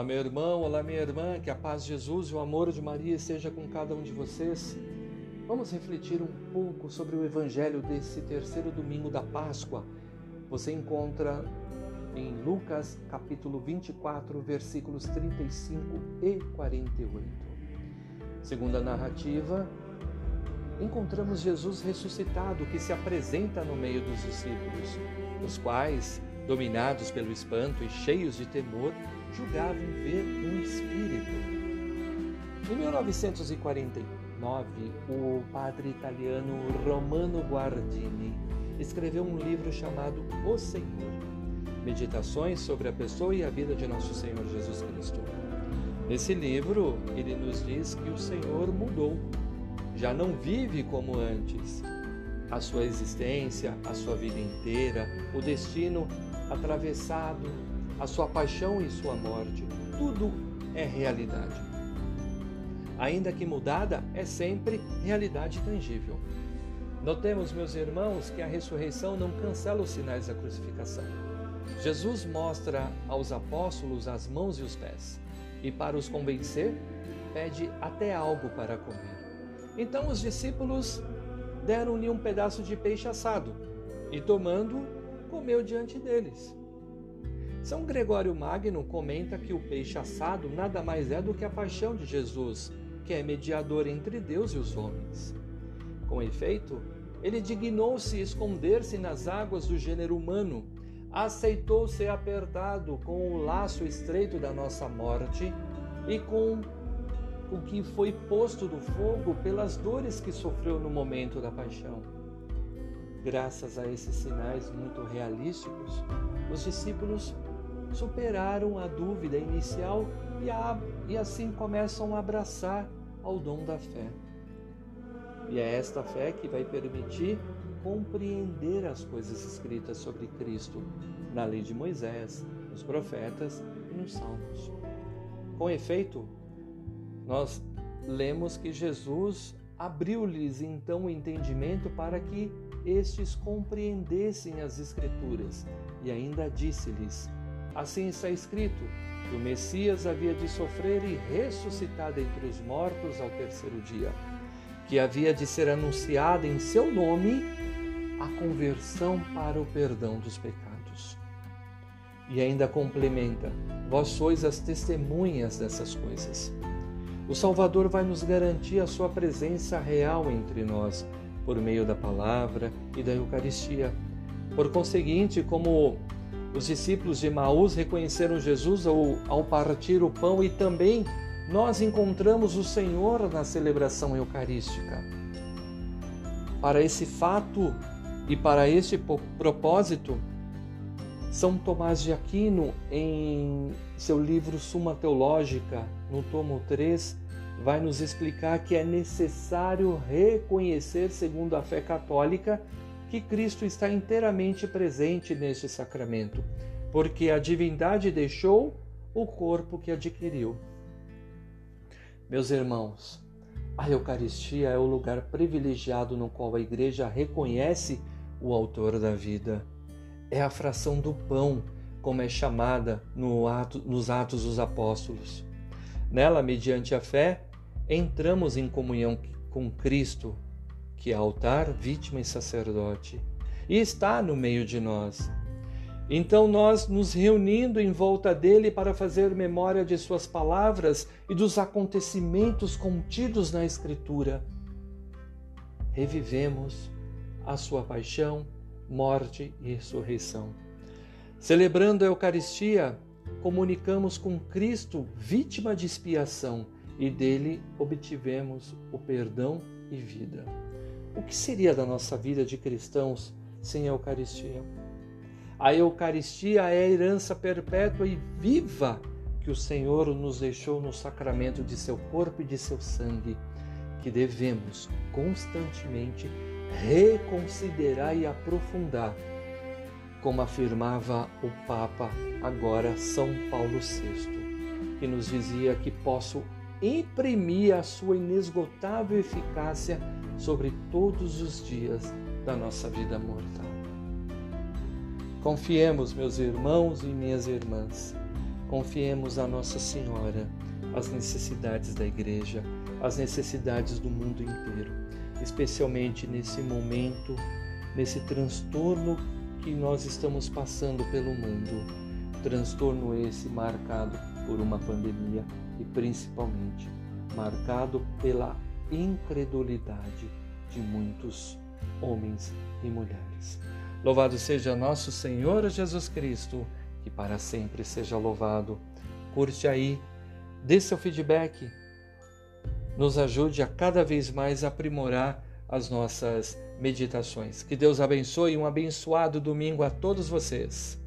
Olá, meu irmão, olá, minha irmã, que a paz de Jesus e o amor de Maria esteja com cada um de vocês. Vamos refletir um pouco sobre o evangelho desse terceiro domingo da Páscoa. Você encontra em Lucas, capítulo 24, versículos 35 e 48. Segundo a narrativa, encontramos Jesus ressuscitado que se apresenta no meio dos discípulos, os quais, dominados pelo espanto e cheios de temor, julgavam ver um espírito. Em 1949, o padre italiano Romano Guardini escreveu um livro chamado O Senhor Meditações sobre a pessoa e a vida de nosso Senhor Jesus Cristo. Nesse livro, ele nos diz que o Senhor mudou, já não vive como antes. A sua existência, a sua vida inteira, o destino atravessado a sua paixão e sua morte, tudo é realidade. Ainda que mudada, é sempre realidade tangível. Notemos, meus irmãos, que a ressurreição não cancela os sinais da crucificação. Jesus mostra aos apóstolos as mãos e os pés, e para os convencer, pede até algo para comer. Então os discípulos deram-lhe um pedaço de peixe assado, e tomando, comeu diante deles. São Gregório Magno comenta que o peixe assado nada mais é do que a paixão de Jesus, que é mediador entre Deus e os homens. Com efeito, ele dignou-se esconder-se nas águas do gênero humano, aceitou ser apertado com o laço estreito da nossa morte e com o que foi posto do fogo pelas dores que sofreu no momento da paixão. Graças a esses sinais muito realísticos, os discípulos superaram a dúvida inicial e, a, e assim começam a abraçar ao dom da fé. E é esta fé que vai permitir compreender as coisas escritas sobre Cristo na lei de Moisés, nos profetas e nos salmos. Com efeito, nós lemos que Jesus abriu-lhes então o entendimento para que estes compreendessem as Escrituras e ainda disse-lhes: Assim está escrito que o Messias havia de sofrer e ressuscitar dentre os mortos ao terceiro dia, que havia de ser anunciada em seu nome a conversão para o perdão dos pecados. E ainda complementa: Vós sois as testemunhas dessas coisas. O Salvador vai nos garantir a sua presença real entre nós por meio da palavra e da Eucaristia. Por conseguinte, como os discípulos de Maús reconheceram Jesus ao, ao partir o pão e também nós encontramos o Senhor na celebração eucarística. Para esse fato e para este propósito, São Tomás de Aquino, em seu livro Suma Teológica, no tomo 3, vai nos explicar que é necessário reconhecer, segundo a fé católica, que Cristo está inteiramente presente neste sacramento, porque a divindade deixou o corpo que adquiriu. Meus irmãos, a Eucaristia é o lugar privilegiado no qual a Igreja reconhece o Autor da vida. É a fração do pão, como é chamada no ato, nos Atos dos Apóstolos. Nela, mediante a fé, entramos em comunhão com Cristo, que é altar, vítima e sacerdote, e está no meio de nós. Então, nós nos reunindo em volta dele para fazer memória de suas palavras e dos acontecimentos contidos na Escritura, revivemos a sua paixão, morte e ressurreição. Celebrando a Eucaristia, comunicamos com Cristo, vítima de expiação, e dele obtivemos o perdão e vida. O que seria da nossa vida de cristãos sem a Eucaristia? A Eucaristia é a herança perpétua e viva que o Senhor nos deixou no sacramento de seu corpo e de seu sangue, que devemos constantemente reconsiderar e aprofundar, como afirmava o Papa, agora São Paulo VI, que nos dizia que posso imprimir a sua inesgotável eficácia sobre todos os dias da nossa vida mortal. Confiemos, meus irmãos e minhas irmãs, Confiemos a Nossa Senhora as necessidades da igreja, as necessidades do mundo inteiro, especialmente nesse momento, nesse transtorno que nós estamos passando pelo mundo. Transtorno esse marcado por uma pandemia e principalmente marcado pela incredulidade de muitos homens e mulheres. Louvado seja nosso Senhor Jesus Cristo, que para sempre seja louvado. Curte aí, dê seu feedback, nos ajude a cada vez mais aprimorar as nossas meditações. Que Deus abençoe e um abençoado domingo a todos vocês.